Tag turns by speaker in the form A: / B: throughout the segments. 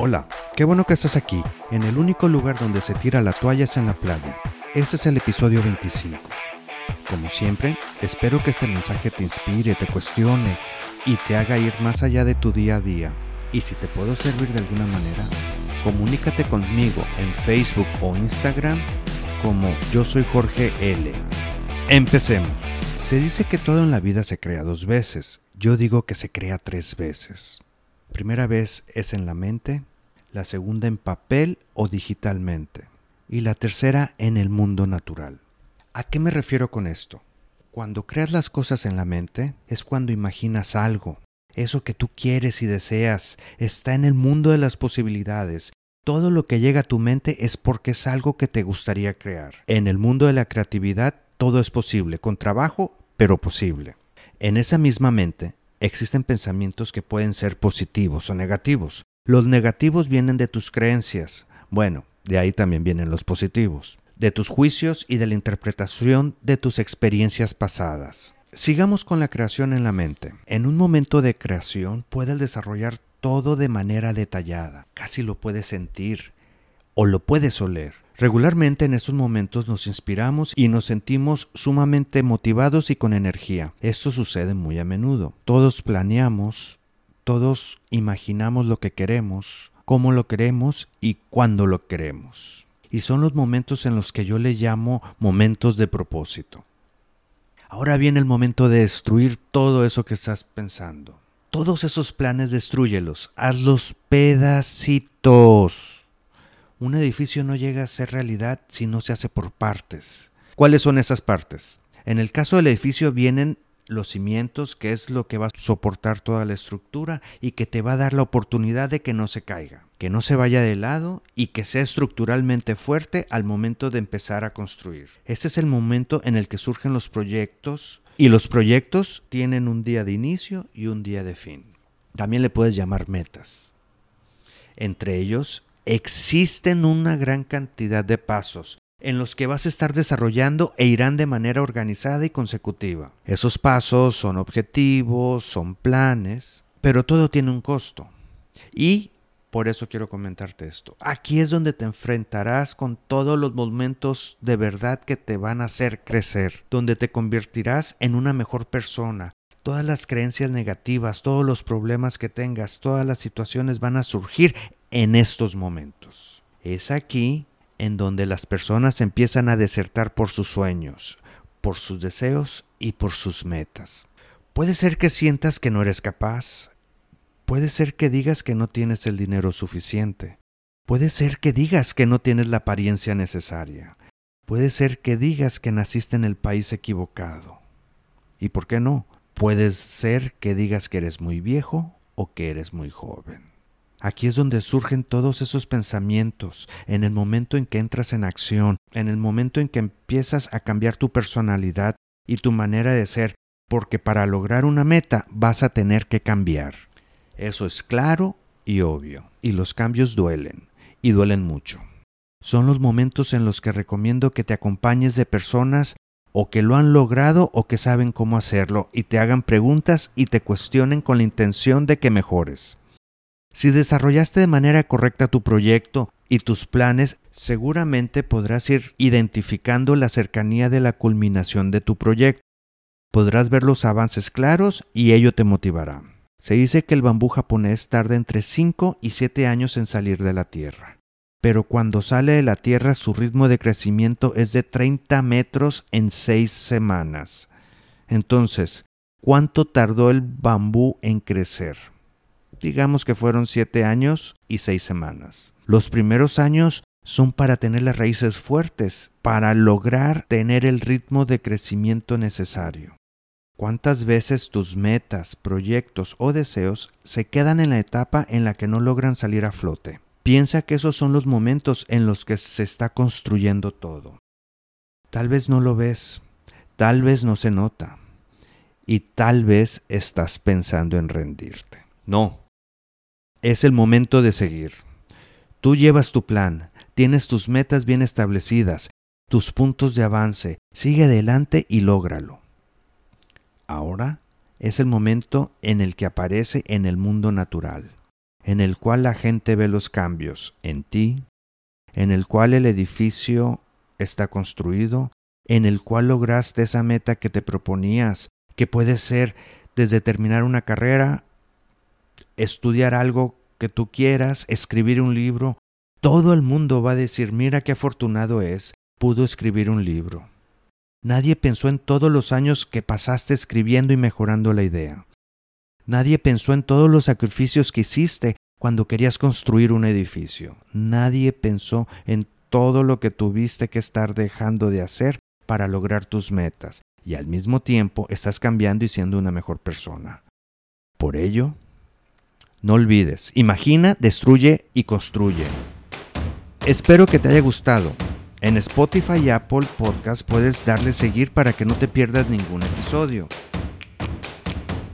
A: Hola, qué bueno que estás aquí, en el único lugar donde se tira la toalla es en la playa. Este es el episodio 25. Como siempre, espero que este mensaje te inspire, te cuestione y te haga ir más allá de tu día a día. Y si te puedo servir de alguna manera, comunícate conmigo en Facebook o Instagram como yo soy Jorge L. Empecemos. Se dice que todo en la vida se crea dos veces. Yo digo que se crea tres veces. Primera vez es en la mente, la segunda en papel o digitalmente y la tercera en el mundo natural. ¿A qué me refiero con esto? Cuando creas las cosas en la mente es cuando imaginas algo. Eso que tú quieres y deseas está en el mundo de las posibilidades. Todo lo que llega a tu mente es porque es algo que te gustaría crear. En el mundo de la creatividad todo es posible, con trabajo, pero posible. En esa misma mente existen pensamientos que pueden ser positivos o negativos. Los negativos vienen de tus creencias. Bueno, de ahí también vienen los positivos. De tus juicios y de la interpretación de tus experiencias pasadas. Sigamos con la creación en la mente. En un momento de creación puedes desarrollar todo de manera detallada. Casi lo puedes sentir o lo puedes oler. Regularmente en estos momentos nos inspiramos y nos sentimos sumamente motivados y con energía. Esto sucede muy a menudo. Todos planeamos, todos imaginamos lo que queremos, cómo lo queremos y cuándo lo queremos. Y son los momentos en los que yo le llamo momentos de propósito. Ahora viene el momento de destruir todo eso que estás pensando. Todos esos planes destruyelos, hazlos pedacitos un edificio no llega a ser realidad si no se hace por partes. ¿Cuáles son esas partes? En el caso del edificio vienen los cimientos, que es lo que va a soportar toda la estructura y que te va a dar la oportunidad de que no se caiga, que no se vaya de lado y que sea estructuralmente fuerte al momento de empezar a construir. Este es el momento en el que surgen los proyectos y los proyectos tienen un día de inicio y un día de fin. También le puedes llamar metas. Entre ellos existen una gran cantidad de pasos en los que vas a estar desarrollando e irán de manera organizada y consecutiva. Esos pasos son objetivos, son planes, pero todo tiene un costo. Y por eso quiero comentarte esto. Aquí es donde te enfrentarás con todos los momentos de verdad que te van a hacer crecer, donde te convertirás en una mejor persona. Todas las creencias negativas, todos los problemas que tengas, todas las situaciones van a surgir en estos momentos. Es aquí en donde las personas empiezan a desertar por sus sueños, por sus deseos y por sus metas. Puede ser que sientas que no eres capaz, puede ser que digas que no tienes el dinero suficiente, puede ser que digas que no tienes la apariencia necesaria, puede ser que digas que naciste en el país equivocado. ¿Y por qué no? Puede ser que digas que eres muy viejo o que eres muy joven. Aquí es donde surgen todos esos pensamientos, en el momento en que entras en acción, en el momento en que empiezas a cambiar tu personalidad y tu manera de ser, porque para lograr una meta vas a tener que cambiar. Eso es claro y obvio, y los cambios duelen, y duelen mucho. Son los momentos en los que recomiendo que te acompañes de personas o que lo han logrado o que saben cómo hacerlo y te hagan preguntas y te cuestionen con la intención de que mejores. Si desarrollaste de manera correcta tu proyecto y tus planes, seguramente podrás ir identificando la cercanía de la culminación de tu proyecto. Podrás ver los avances claros y ello te motivará. Se dice que el bambú japonés tarda entre 5 y 7 años en salir de la tierra. Pero cuando sale de la tierra su ritmo de crecimiento es de 30 metros en 6 semanas. Entonces, ¿cuánto tardó el bambú en crecer? Digamos que fueron siete años y seis semanas. Los primeros años son para tener las raíces fuertes, para lograr tener el ritmo de crecimiento necesario. ¿Cuántas veces tus metas, proyectos o deseos se quedan en la etapa en la que no logran salir a flote? Piensa que esos son los momentos en los que se está construyendo todo. Tal vez no lo ves, tal vez no se nota, y tal vez estás pensando en rendirte. No, es el momento de seguir. Tú llevas tu plan, tienes tus metas bien establecidas, tus puntos de avance, sigue adelante y lógralo. Ahora es el momento en el que aparece en el mundo natural. en el cual la gente ve los cambios en ti, en el cual el edificio está construido, en el cual lograste esa meta que te proponías, que puede ser desde terminar una carrera, estudiar algo que tú quieras, escribir un libro, todo el mundo va a decir, mira qué afortunado es, pudo escribir un libro. Nadie pensó en todos los años que pasaste escribiendo y mejorando la idea. Nadie pensó en todos los sacrificios que hiciste cuando querías construir un edificio. Nadie pensó en todo lo que tuviste que estar dejando de hacer para lograr tus metas y al mismo tiempo estás cambiando y siendo una mejor persona. Por ello, no olvides, imagina, destruye y construye. Espero que te haya gustado. En Spotify y Apple Podcast puedes darle seguir para que no te pierdas ningún episodio.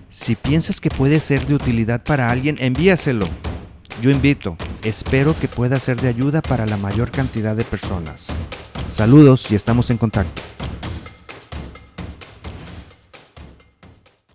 A: Si piensas que puede ser de utilidad para alguien, envíaselo. Yo invito, espero que pueda ser de ayuda para la mayor cantidad de personas. Saludos y estamos en contacto.